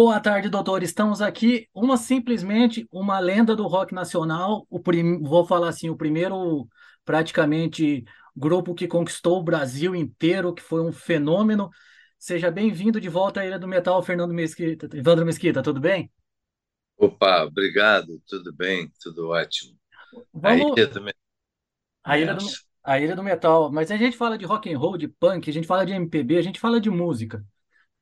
Boa tarde, doutor. Estamos aqui, uma simplesmente uma lenda do rock nacional. O prim... Vou falar assim, o primeiro praticamente grupo que conquistou o Brasil inteiro, que foi um fenômeno. Seja bem-vindo de volta à Ilha do Metal, Fernando Mesquita. Evandro Mesquita, tudo bem? Opa, obrigado, tudo bem, tudo ótimo. Vamos eu também à Ilha do, à Ilha do Metal, mas a gente fala de rock and roll, de punk, a gente fala de MPB, a gente fala de música,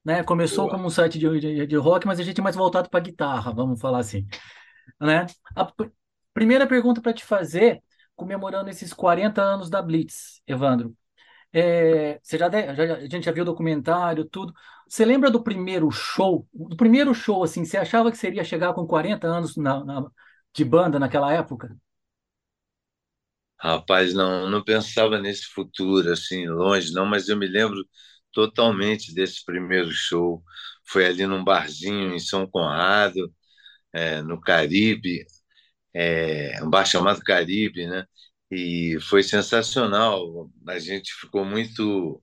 né? Começou Boa. como um site de, de, de rock, mas a gente é mais voltado para guitarra, vamos falar assim. né? A pr- primeira pergunta para te fazer, comemorando esses 40 anos da Blitz, Evandro. É, você já, de- já- a gente já viu o documentário, tudo. Você lembra do primeiro show? Do primeiro show, assim, você achava que seria chegar com 40 anos na, na- de banda naquela época? Rapaz, não, não pensava nesse futuro assim longe, não, mas eu me lembro totalmente desse primeiro show. Foi ali num barzinho em São Conrado, é, no Caribe, é, um bar chamado Caribe, né? E foi sensacional. A gente ficou muito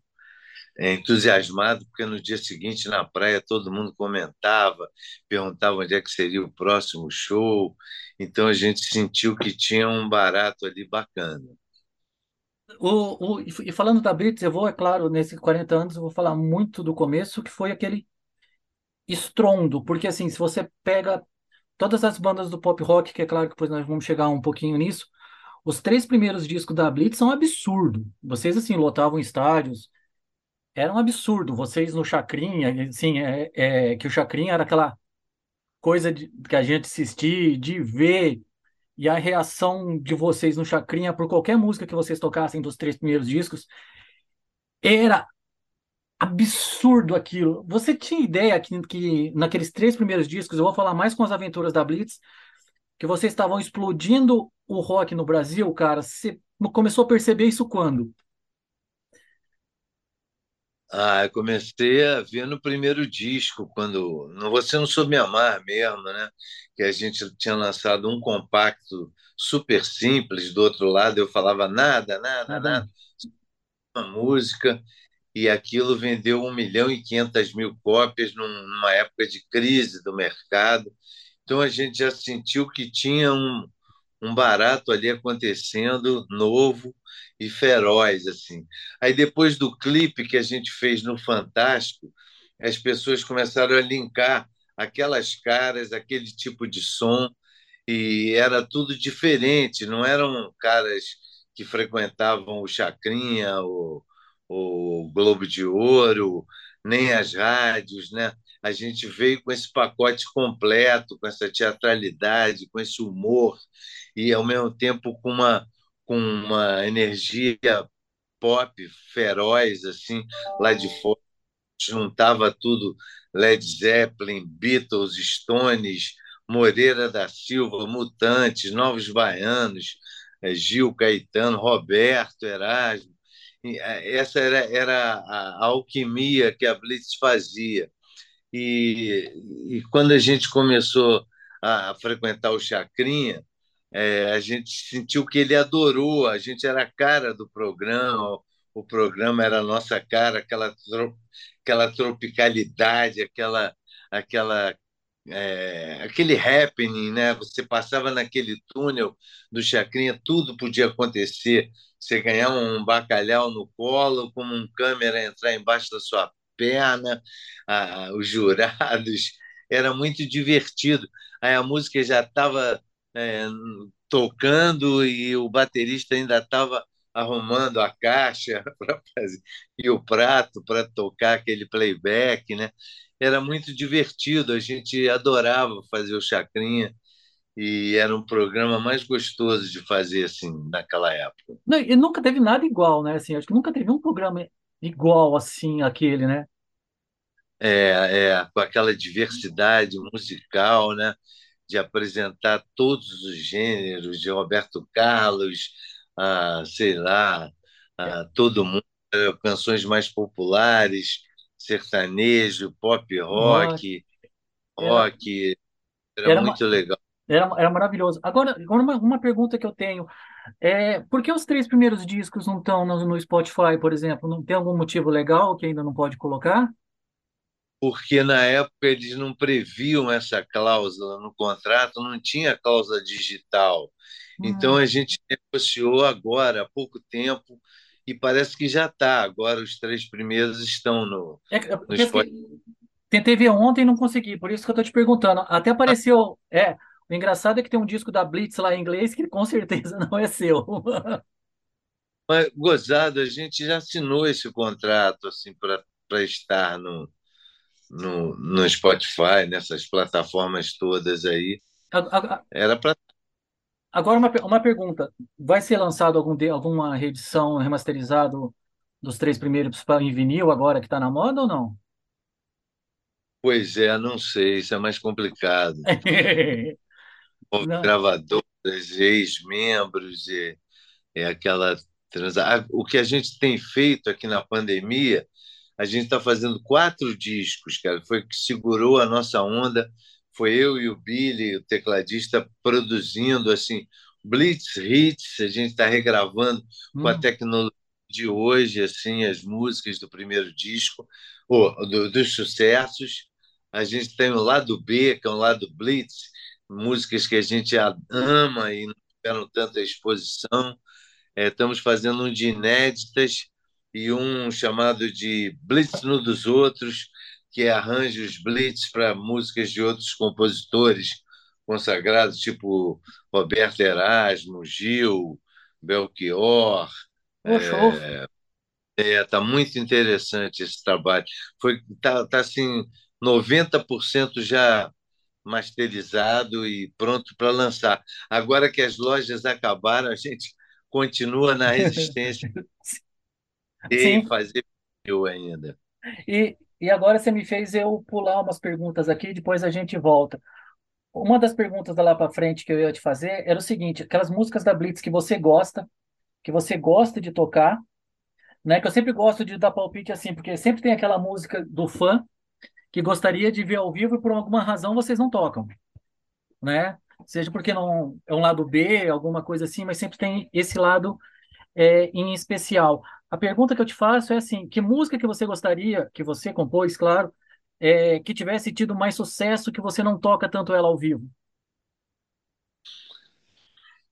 é, entusiasmado, porque no dia seguinte, na praia, todo mundo comentava, perguntava onde é que seria o próximo show. Então a gente sentiu que tinha um barato ali bacana. O, o, e falando da Blitz, eu vou, é claro, nesses 40 anos, eu vou falar muito do começo, que foi aquele estrondo, porque assim, se você pega todas as bandas do pop rock, que é claro que depois nós vamos chegar um pouquinho nisso, os três primeiros discos da Blitz são um absurdo. Vocês, assim, lotavam estádios, era um absurdo. Vocês no Chacrinha, assim, é, é, que o Chacrinha era aquela coisa de, que a gente assistia, de ver, e a reação de vocês no Chacrinha por qualquer música que vocês tocassem dos três primeiros discos, era absurdo aquilo. Você tinha ideia que, que naqueles três primeiros discos, eu vou falar mais com as aventuras da Blitz, que vocês estavam explodindo o rock no Brasil, cara? Você começou a perceber isso quando? Ah, eu comecei a ver no primeiro disco, quando Você Não Soube Me Amar mesmo, né? Que a gente tinha lançado um compacto super simples, do outro lado eu falava nada, nada, Nada, nada, uma música, e aquilo vendeu um milhão e quinhentas mil cópias num- numa época de crise do mercado. Então a gente já sentiu que tinha um, um barato ali acontecendo, novo e feroz, assim. Aí depois do clipe que a gente fez no Fantástico, as pessoas começaram a linkar aquelas caras, aquele tipo de som, e era tudo diferente, não eram caras que frequentavam o Chacrinha, o, o Globo de Ouro, nem as rádios, né? A gente veio com esse pacote completo, com essa teatralidade, com esse humor, e ao mesmo tempo com uma, com uma energia pop feroz, assim, lá de fora, juntava tudo, Led Zeppelin, Beatles, Stones, Moreira da Silva, Mutantes, Novos Baianos, eh, Gil Caetano, Roberto, Erasmo. Eh, Essa era, era a, a alquimia que a Blitz fazia. E, e quando a gente começou a frequentar o Chacrinha, é, a gente sentiu que ele adorou, a gente era a cara do programa, o programa era a nossa cara, aquela, tro- aquela tropicalidade, aquela, aquela, é, aquele happening, né? Você passava naquele túnel do Chacrinha, tudo podia acontecer. Você ganhar um bacalhau no colo, como um câmera entrar embaixo da sua perna, os jurados, era muito divertido. Aí a música já estava é, tocando e o baterista ainda estava arrumando a caixa fazer e o prato para tocar aquele playback, né? Era muito divertido, a gente adorava fazer o Chacrinha e era um programa mais gostoso de fazer assim naquela época. Não, e nunca teve nada igual, né? Assim, acho que nunca teve um programa igual assim aquele, né? É, é, com aquela diversidade musical, né? De apresentar todos os gêneros, de Roberto Carlos, a, sei lá, É, a todo mundo, eh, canções mais populares, sertanejo, pop rock, rock, era, rock, era era, muito legal. era, era maravilhoso. Agora, agora uma, uma pergunta que eu tenho é por que os três primeiros discos não estão no, no Spotify, por exemplo? Não tem algum motivo legal que ainda não pode colocar? Porque na época eles não previam essa cláusula no contrato, não tinha cláusula digital. Então Hum, a gente negociou agora, há pouco tempo, e parece que já está. Agora os três primeiros estão no, é, é no Spotify. tentei ver ontem e não consegui, por isso que eu tô te perguntando. Até apareceu. É, o engraçado é que tem um disco da Blitz lá em inglês que com certeza não é seu. Mas, gozado, a gente já assinou esse contrato assim para estar no, no, no Spotify, nessas plataformas todas aí. Era para. Agora, uma, uma pergunta: vai ser lançado algum de, alguma reedição remasterizado dos três primeiros em vinil agora que está na moda ou não? Pois é, não sei, isso é mais complicado. Gravadoras, ex-membros, e, é aquela transa... O que a gente tem feito aqui na pandemia, a gente está fazendo quatro discos, cara. Foi o que segurou a nossa onda. Foi eu e o Billy, o tecladista, produzindo assim Blitz Hits. A gente está regravando com a Hum. tecnologia de hoje, assim, as músicas do primeiro disco, ou do, dos sucessos. A gente tem o lado B, que é o lado Blitz, músicas que a gente ama e não tiveram tanta exposição. É, estamos fazendo um de inéditas e um chamado de Blitz no dos Outros, que é arranjos Blitz para músicas de outros compositores consagrados, tipo Roberto Erasmo, Gil, Belchior. Show. É, tá muito interessante esse trabalho. Foi tá, tá assim 90% já masterizado e pronto para lançar. Agora que as lojas acabaram, a gente continua na resistência Sim, fazer eu ainda. e, e agora você me fez eu pular umas perguntas aqui, depois a gente volta. Uma das perguntas lá para frente que eu ia te fazer era o seguinte: aquelas músicas da Blitz que você gosta, que você gosta de tocar, né? Que eu sempre gosto de dar palpite assim, porque sempre tem aquela música do fã que gostaria de ver ao vivo e por alguma razão vocês não tocam, né? Seja porque não é um lado B, alguma coisa assim, mas sempre tem esse lado é, em especial. A pergunta que eu te faço é assim: que música que você gostaria, que você compôs, claro, é, que tivesse tido mais sucesso que você não toca tanto ela ao vivo?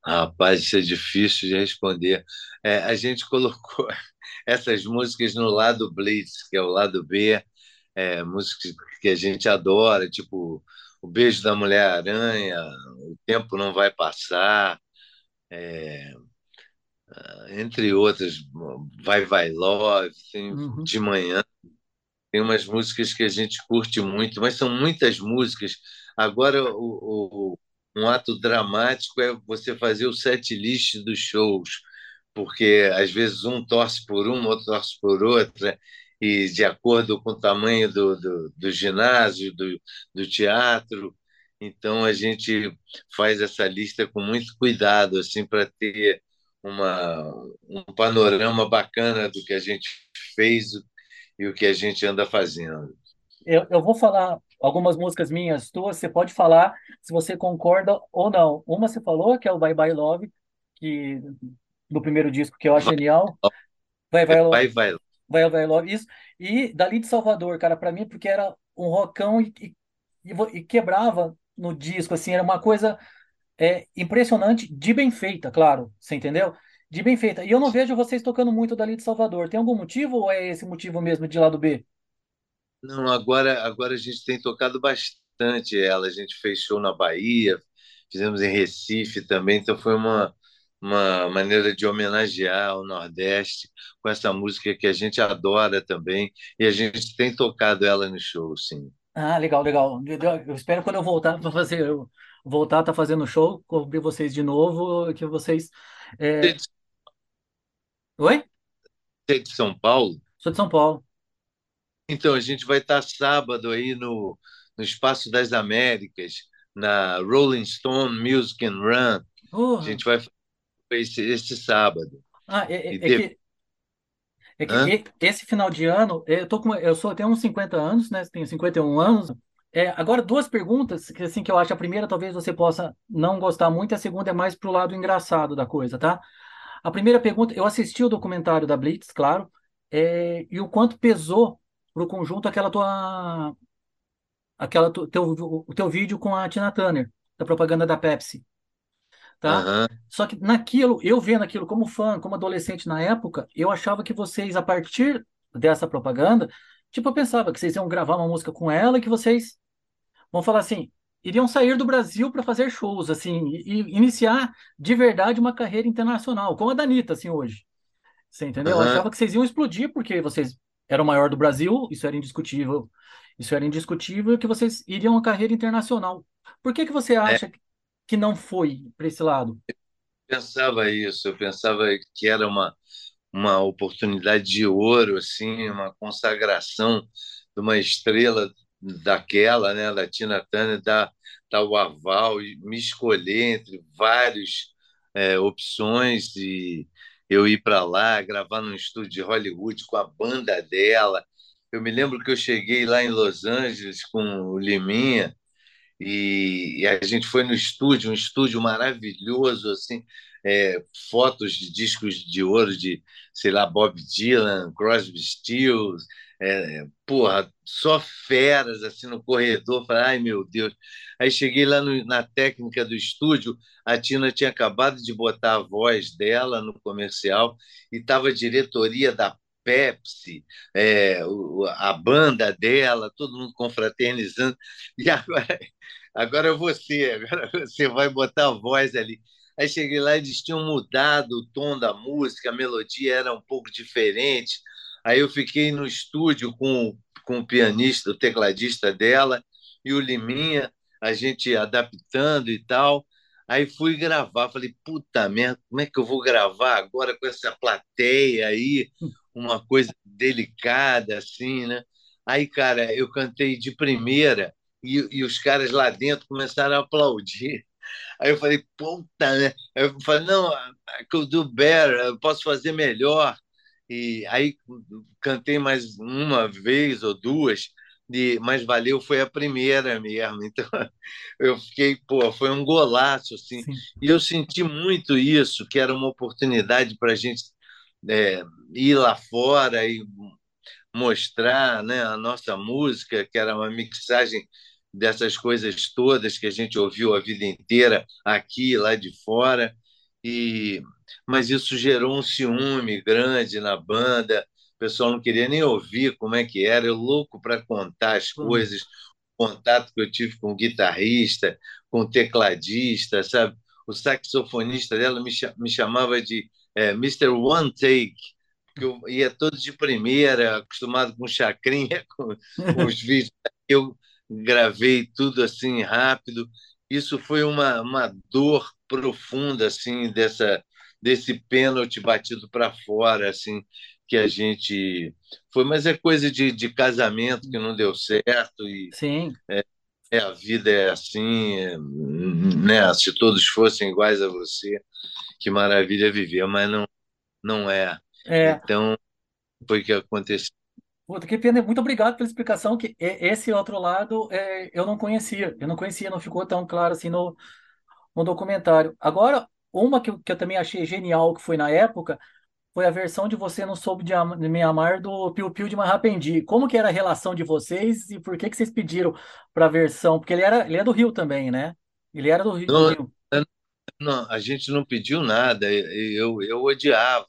Rapaz, isso é difícil de responder. É, a gente colocou essas músicas no lado Blitz, que é o lado B, é, músicas que a gente adora, tipo O Beijo da Mulher-Aranha, O Tempo Não Vai Passar, é, entre outras, Vai Vai Love, tem Uhum. De Manhã, tem umas músicas que a gente curte muito, mas são muitas músicas. Agora, o, o- um ato dramático é você fazer o set list dos shows, porque às vezes um torce por uma, outro torce por outra, e de acordo com o tamanho do, do, do ginásio, do, do teatro. Então, a gente faz essa lista com muito cuidado, assim, para ter uma, um panorama bacana do que a gente fez e o que a gente anda fazendo. Eu, eu vou falar algumas músicas minhas, tuas, você pode falar se você concorda ou não. Uma você falou, que é o Bye Bye Love, que, do primeiro disco, que eu acho genial. Vai, vai, vai, vai. vai, vai Love, isso. E dali de Salvador, cara, pra mim, porque era um rockão e, e, e quebrava no disco, assim, era uma coisa é, impressionante, de bem feita, claro, você entendeu? De bem feita. E eu não vejo vocês tocando muito dali de Salvador. Tem algum motivo ou é esse motivo mesmo de lado B? Não, agora, agora a gente tem tocado bastante ela. A gente fez show na Bahia, fizemos em Recife também, então foi uma, uma maneira de homenagear o Nordeste com essa música que a gente adora também, e a gente tem tocado ela no show, sim. Ah, legal, legal. Eu espero quando eu voltar para fazer, voltar tá fazendo show, ver vocês de novo, que vocês. Você é, é Oi? você é de São Paulo? Sou de São Paulo. Então, a gente vai estar sábado aí no, no Espaço das Américas, na Rolling Stone Music and Run. A Porra. gente vai fazer esse, esse sábado. Ah, é, é- é depois, que é que hã? esse final de ano, eu tô com, eu sou tenho uns 50 anos, né? Tenho 51 anos. É, agora duas perguntas que assim que eu acho a primeira talvez você possa não gostar muito, a segunda é mais pro lado engraçado da coisa, tá? A primeira pergunta, eu assisti o documentário da Blitz, claro, é, e o quanto pesou pro conjunto aquela tua aquela tu- teu, o teu vídeo com a Tina Turner, da propaganda da Pepsi, tá? Aham. Só que naquilo, eu vendo aquilo como fã, como adolescente na época, eu achava que vocês, a partir dessa propaganda, tipo, eu pensava que vocês iam gravar uma música com ela e que vocês, vão falar assim, iriam sair do Brasil para fazer shows, assim, e, iniciar de verdade uma carreira internacional, como a da Anitta, assim, hoje. Você entendeu? Eu Aham. achava que vocês iam explodir porque vocês eram o maior do Brasil, isso era indiscutível. Isso era indiscutível, e que vocês iriam a carreira internacional. Por que que você É, acha que não foi para esse lado? pensava isso, eu pensava que era uma, uma oportunidade de ouro, assim, uma consagração de uma estrela daquela, né, da Tina Turner, dar, dar o aval e me escolher entre várias é, opções e eu ir para lá, gravar num estúdio de Hollywood com a banda dela. Eu me lembro que eu cheguei lá em Los Angeles com o Liminha, e, e a gente foi no estúdio, um estúdio maravilhoso, assim, é, fotos de discos de ouro de, sei lá, Bob Dylan, Crosby, Stills, é, porra, só feras assim no corredor. Falei, ai meu Deus. Aí cheguei lá no, na técnica do estúdio, a Tina tinha acabado de botar a voz dela no comercial e estava a diretoria da Pepsi, é, o- a banda dela, todo mundo confraternizando. E agora agora você, agora você vai botar a voz ali. Aí cheguei lá eles tinham mudado o tom da música, a melodia era um pouco diferente. Aí eu fiquei no estúdio com, com o pianista, o tecladista dela e o Liminha, a gente adaptando e tal. Aí fui gravar, falei, puta merda, como é que eu vou gravar agora com essa plateia aí? Uma coisa delicada assim, né? Aí, cara, eu cantei de primeira e, e os caras lá dentro começaram a aplaudir. Aí eu falei, puta, né? Aí Eu falei, não, I could do better, eu posso fazer melhor. E aí cantei mais uma vez ou duas, e, mas valeu, foi a primeira mesmo. Então eu fiquei, pô, foi um golaço, assim. Sim, E eu senti muito isso, que era uma oportunidade para a gente é, ir lá fora e mostrar né, a nossa música, que era uma mixagem dessas coisas todas que a gente ouviu a vida inteira aqui lá de fora. E mas isso gerou um ciúme grande na banda. O pessoal não queria nem ouvir como é que era. Eu louco para contar as Hum, coisas, o contato que eu tive com o guitarrista, com o tecladista, sabe? O saxofonista dela me, cha- me chamava de é, Mr. One Take, porque eu ia todo de primeira, acostumado com chacrinha, com, com os vídeos. Eu gravei tudo assim rápido. Isso foi uma, uma dor profunda assim dessa desse pênalti batido para fora assim que a gente foi, mas é coisa de, de casamento que não deu certo e sim, é, a vida é assim, é, né? Se todos fossem iguais a você, que maravilha viver, mas não não é. é. Então foi o que aconteceu. Puta, que pena. Muito obrigado pela explicação, que esse outro lado é, eu não conhecia. Eu não conhecia, não ficou tão claro assim no, no documentário. Agora, uma que, eu- que eu também achei genial, que foi na época, foi a versão de Você Não Soube de, Am- de Me Amar do Piu Piu de Marrapendi. Como que era a relação de vocês e por que que vocês pediram para a versão? Porque ele era, ele é do Rio também, né? Ele era do Rio, Não, Rio. não, a gente não pediu nada. Eu, eu odiava,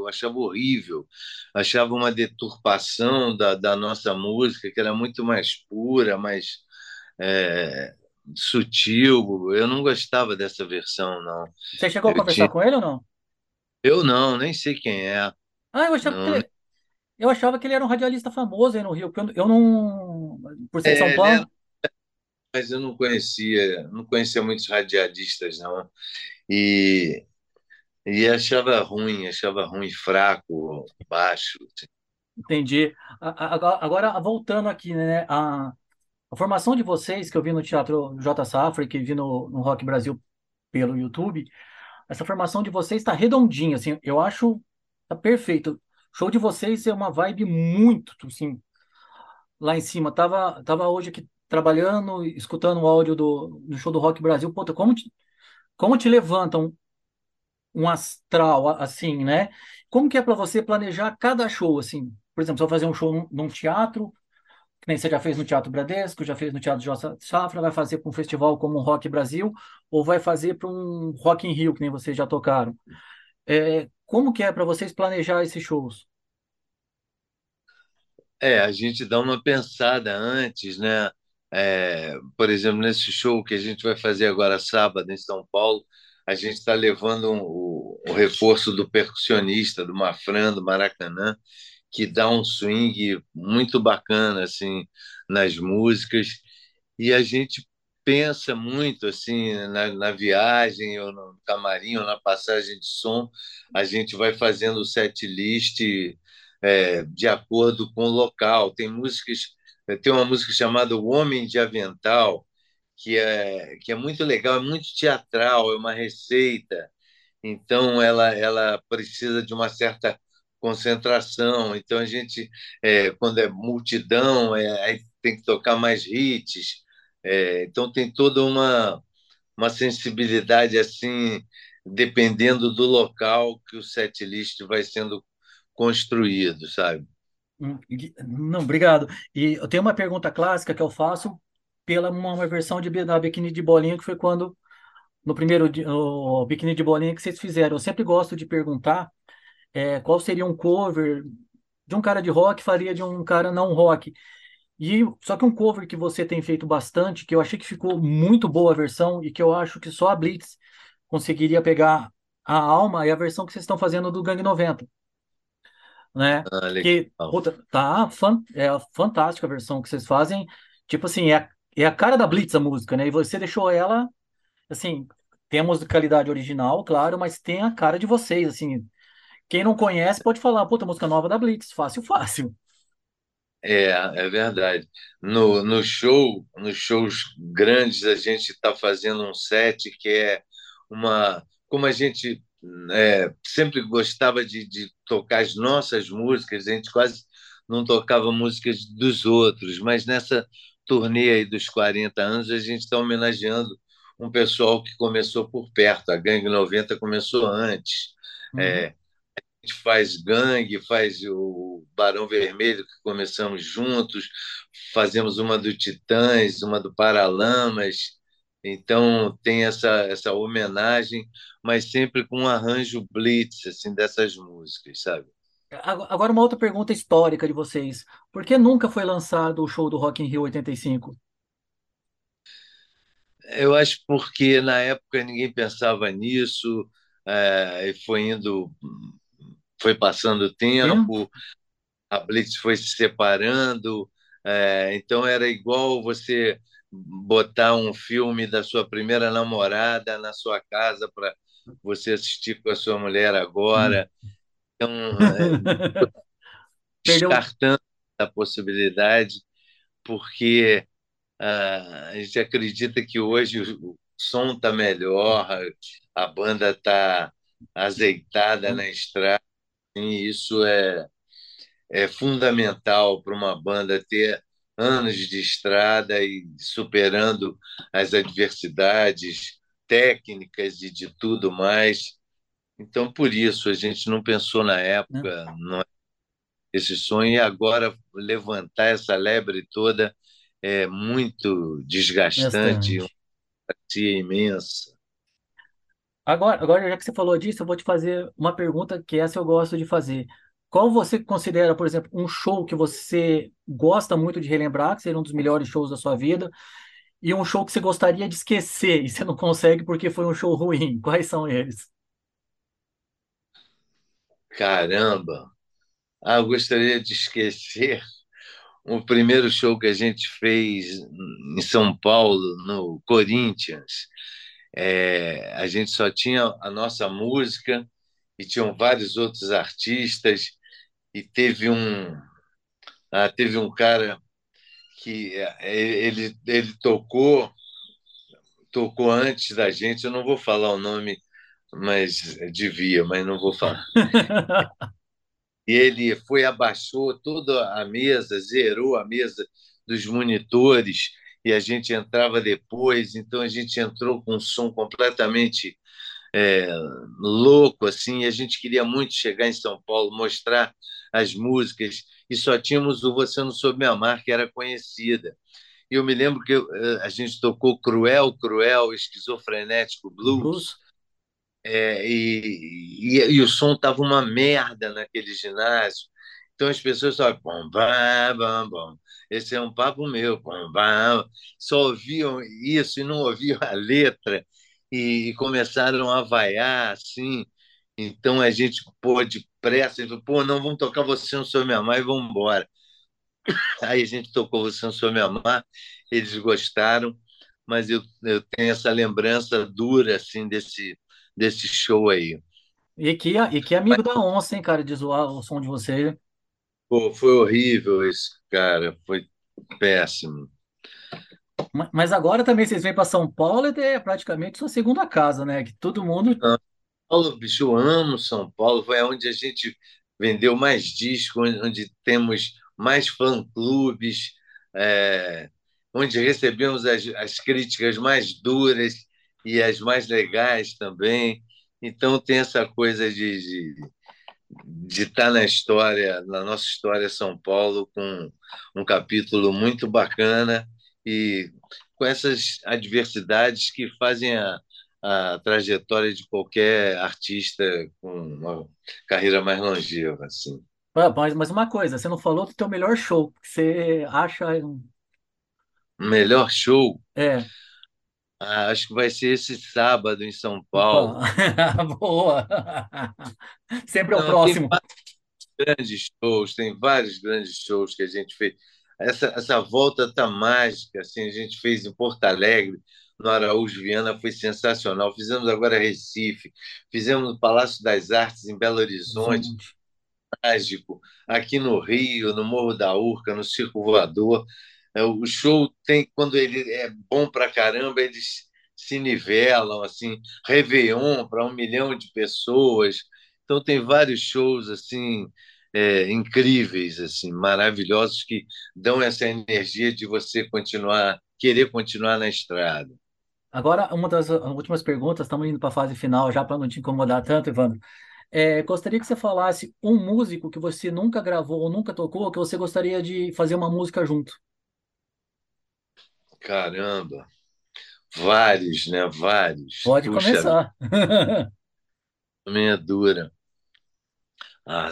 eu achava horrível, achava uma deturpação da, da nossa música que era muito mais pura, mais é, sutil. Eu não gostava dessa versão, não. Você chegou a Eu conversar tinha, com ele ou não? eu não, nem sei quem é. Ah, eu achava que Não, ele, eu achava que ele era um radialista famoso aí no Rio, porque eu, não, por ser de São é, né? Paulo, Mas eu não conhecia, não conhecia muitos radialistas, não. E, e achava ruim, achava ruim, fraco, baixo. assim. entendi. Agora, voltando aqui, né? A, a formação de vocês, que eu vi no Teatro J. Safra, que vi no, no Rock Brasil pelo YouTube, essa formação de vocês está redondinha, assim, eu acho tá perfeito. O show de vocês é uma vibe muito, assim, lá em cima. Tava, tava hoje aqui trabalhando, escutando o áudio do, do show do Rock Brasil. Puta, como te, como te levantam um astral, assim, né? Como que é para você planejar cada show, assim? por exemplo, se eu fazer um show num teatro, que nem você já fez no Teatro Bradesco, já fez no Teatro Jossa Safra, vai fazer para um festival como o Rock Brasil, ou vai fazer para um Rock in Rio, que nem vocês já tocaram. É, como que é para vocês planejar esses shows? É, a gente dá uma pensada antes, né? É, por exemplo, nesse show que a gente vai fazer agora sábado em São Paulo, a gente está levando um, o, o reforço do percussionista, do Mafran, do Maracanã, que dá um swing muito bacana assim nas músicas. E a gente pensa muito assim na, na, viagem ou no camarim ou na passagem de som. A gente vai fazendo o set list é, de acordo com o local. Tem músicas tem uma música chamada O Homem de Avental que é que é muito legal é muito teatral é uma receita então ela ela precisa de uma certa concentração. Então a gente, é, quando é multidão, é, tem que tocar mais hits. É, então tem toda uma uma sensibilidade assim, dependendo do local que o set list vai sendo construído, sabe? Hum, não, obrigado. E eu tenho uma pergunta clássica que eu faço pela uma versão de, da biquíni de bolinha que foi quando no primeiro o biquíni de bolinha que vocês fizeram. Eu sempre gosto de perguntar é, qual seria um cover de um cara de rock faria de um cara não rock. E só que um cover que você tem feito bastante, que eu achei que ficou muito boa a versão e que eu acho que só a Blitz conseguiria pegar a alma é a versão que vocês estão fazendo do Gang 90. Né? Ah, que outra, tá fan, é fantástica a versão que vocês fazem. Tipo assim, é é a cara da Blitz a música, né? E você deixou ela assim, tem a musicalidade original, claro, mas tem a cara de vocês, assim, quem não conhece pode falar, puta, música nova da Blitz, fácil, fácil. É, é verdade. No, no show, nos shows grandes, a gente está fazendo um set que é uma. Como a gente é, sempre gostava de, de tocar as nossas músicas, a gente quase não tocava músicas dos outros, mas nessa turnê aí dos 40 anos, a gente está homenageando um pessoal que começou por perto. A Gangue 90 começou antes. Uhum. É, gente faz Gangue, faz o Barão Vermelho, que começamos juntos, fazemos uma do Titãs, uma do Paralamas. Então tem essa essa homenagem, mas sempre com um arranjo blitz assim dessas músicas, sabe? Agora uma outra pergunta histórica de vocês. Por que nunca foi lançado o show do Rock in Rio 85? Eu acho porque na época ninguém pensava nisso, é, e foi indo foi passando o tempo, a Blitz foi se separando, é, então era igual você botar um filme da sua primeira namorada na sua casa para você assistir com a sua mulher agora. Então, é, descartando a possibilidade, porque uh, a gente acredita que hoje o som está melhor, a banda está azeitada na estrada, e isso é, é fundamental para uma banda ter anos de estrada e superando as adversidades técnicas e de tudo mais. Então, por isso, a gente não pensou na época não. É esse sonho e agora levantar essa lebre toda é muito desgastante, uma imensa. Agora, agora, já que você falou disso, eu vou te fazer uma pergunta que essa eu gosto de fazer. Qual você considera, por exemplo, um show que você gosta muito de relembrar, que seria um dos melhores shows da sua vida, e um show que você gostaria de esquecer e você não consegue porque foi um show ruim? Quais são eles? Caramba! Ah, eu gostaria de esquecer o primeiro show que a gente fez em São Paulo, no Corinthians é, a gente só tinha a nossa música e tinham vários outros artistas e teve um ah, teve um cara que é, ele ele tocou tocou antes da gente eu não vou falar o nome mas devia mas não vou falar e ele foi abaixou toda a mesa zerou a mesa dos monitores e a gente entrava depois, então a gente entrou com um som completamente é, louco assim. E a gente queria muito chegar em São Paulo, mostrar as músicas e só tínhamos o Você Não Soube Me Amar que era conhecida. E eu me lembro que eh, a gente tocou Cruel, Cruel, Esquizofrenético Blues. Blues. É, e, e, e, o som tava uma merda naquele ginásio. Então as pessoas só bom, bam, bam. Esse é um papo meu, bom, bam. só ouviam isso e não ouviam a letra e, começaram a vaiar assim. Então a gente pô de pressa, falou, pô, não vamos tocar você não sou minha mãe, vamos embora. Aí a gente tocou você não sou minha mãe, eles gostaram, mas eu, eu tenho essa lembrança dura assim desse desse show aí. E que, e que amigo da onça, hein, cara, de zoar o som de você. Pô, foi horrível isso, cara. Foi péssimo. Mas agora também vocês vêm para São Paulo e é praticamente sua segunda casa, né? Que todo mundo. São Paulo, bicho, eu amo São Paulo. Foi onde a gente vendeu mais discos, onde temos mais fã-clubes, é, onde recebemos as, as críticas mais duras e as mais legais também. Então tem essa coisa de, de, de estar na história, na nossa história São Paulo, com um capítulo muito bacana e com essas adversidades que fazem a, a trajetória de qualquer artista com uma carreira mais longeva, assim. Mas, mas uma coisa, você não falou do teu melhor show, que você acha melhor show? É. Ah, acho que vai ser esse sábado em São Paulo. Boa! Sempre é o Não, próximo. Grandes shows, tem vários grandes shows que a gente fez. Essa, essa volta tá mágica, assim, a gente fez em Porto Alegre, no Araújo Viana, foi sensacional. Fizemos agora Recife, fizemos no Palácio das Artes, em Belo Horizonte, mágico. Aqui no Rio, no Morro da Urca, no Circo Voador. É, o show tem, quando ele é bom para caramba, eles se nivelam, assim, Réveillon para um milhão de pessoas. Então tem vários shows assim é, incríveis, assim, maravilhosos que dão essa energia de você continuar, querer continuar na estrada. Agora, uma das últimas perguntas, estamos indo para a fase final já para não te incomodar tanto, Evandro. É, gostaria que você falasse um músico que você nunca gravou ou nunca tocou, que você gostaria de fazer uma música junto. Caramba, vários, né? Vários. Pode Puxa, começar. Minha dura. Ah,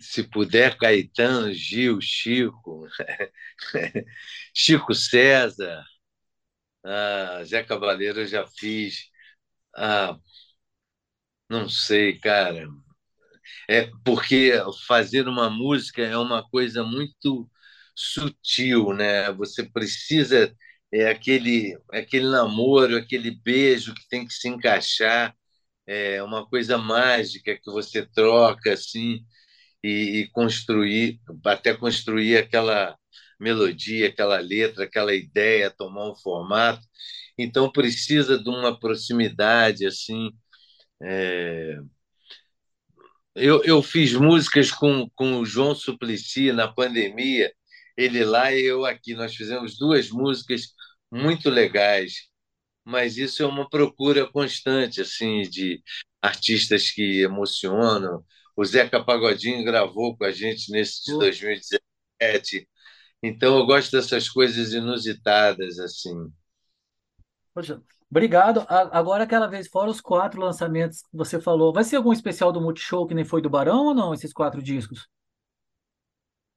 se puder, Caetano, Gil, Chico, Chico César, ah, Zé Cabaleiro eu já fiz. Ah, não sei, cara. É porque fazer uma música é uma coisa muito sutil, né? Você precisa é aquele aquele namoro, aquele beijo que tem que se encaixar, é uma coisa mágica que você troca assim e, e construir até construir aquela melodia, aquela letra, aquela ideia, tomar um formato. Então precisa de uma proximidade assim. É... Eu, eu fiz músicas com, com o João Suplicy na pandemia ele lá e eu aqui. Nós fizemos duas músicas muito legais, mas isso é uma procura constante assim de artistas que emocionam. O Zeca Pagodinho gravou com a gente nesse de 2017. Então eu gosto dessas coisas inusitadas assim. Poxa, obrigado. Agora aquela vez fora os quatro lançamentos que você falou, vai ser algum especial do Multishow que nem foi do Barão ou não esses quatro discos?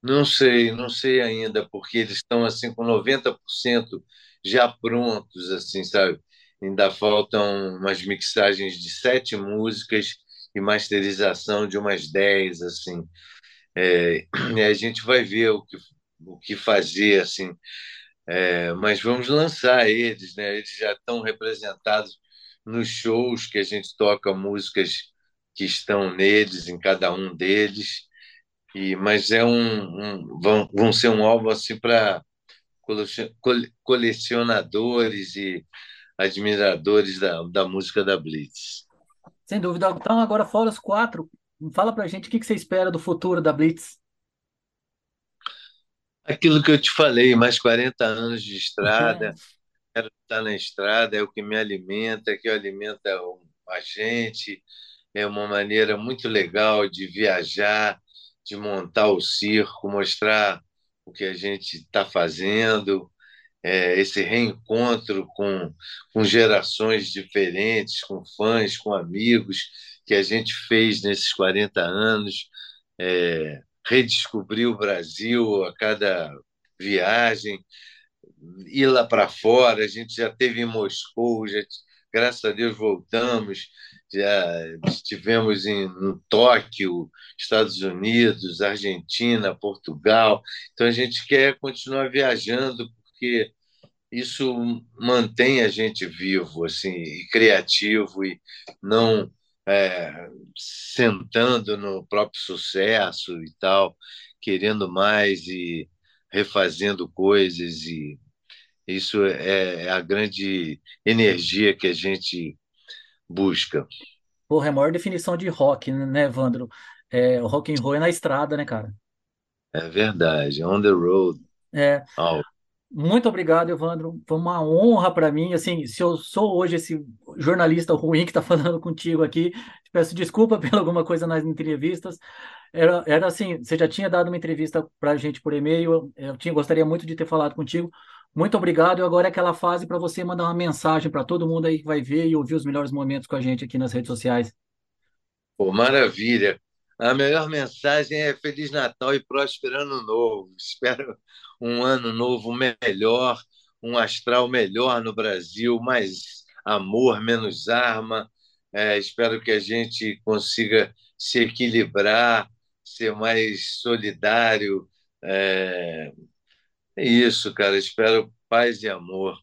Não sei, não sei ainda, porque eles estão assim com 90% já prontos, assim, sabe? Ainda faltam umas mixagens de sete músicas e masterização de umas dez, assim. É, a gente vai ver o que, o que fazer, assim. É, mas vamos lançar eles, né? Eles já estão representados nos shows que a gente toca músicas que estão neles, em cada um deles. E, mas é um, um vão, vão ser um álbum assim para colecionadores e admiradores da, da música da Blitz. Sem dúvida. Então, agora fora os quatro, fala para gente o que, que você espera do futuro da Blitz. Aquilo que eu te falei, mais 40 anos de estrada, quero estar na estrada, é o que me alimenta, é que alimenta a gente. É uma maneira muito legal de viajar, de montar o circo, mostrar o que a gente está fazendo, é, esse reencontro com, com gerações diferentes, com fãs, com amigos, que a gente fez nesses 40 anos, é, redescobrir o Brasil a cada viagem, ir lá para fora, a gente já teve em Moscou, já, graças a Deus voltamos, já estivemos em, em Tóquio, Estados Unidos, Argentina, Portugal. Então a gente quer continuar viajando porque isso mantém a gente vivo assim e criativo e não é, sentando no próprio sucesso e tal, querendo mais e refazendo coisas e isso é, é a grande energia que a gente busca. Porra, é a maior definição de rock, né, Evandro? É, o rock and roll é na estrada, né, cara? É verdade, on the road. É. Oh. Muito obrigado, Evandro. Foi uma honra para mim. Assim, se eu sou hoje esse jornalista ruim que está falando contigo aqui, peço desculpa por alguma coisa nas entrevistas. Era, era assim, você já tinha dado uma entrevista para a gente por e-mail. Eu tinha, gostaria muito de ter falado contigo. Muito obrigado. E agora é aquela fase para você mandar uma mensagem para todo mundo aí que vai ver e ouvir os melhores momentos com a gente aqui nas redes sociais. Pô, maravilha. A melhor mensagem é Feliz Natal e próspero Ano Novo. Espero um ano novo melhor, um astral melhor no Brasil, mais amor, menos arma. É, espero que a gente consiga se equilibrar, ser mais solidário. É, é isso, cara. Espero paz e amor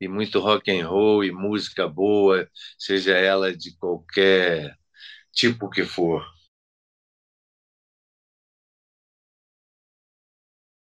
e muito rock and roll e música boa, seja ela de qualquer tipo que for.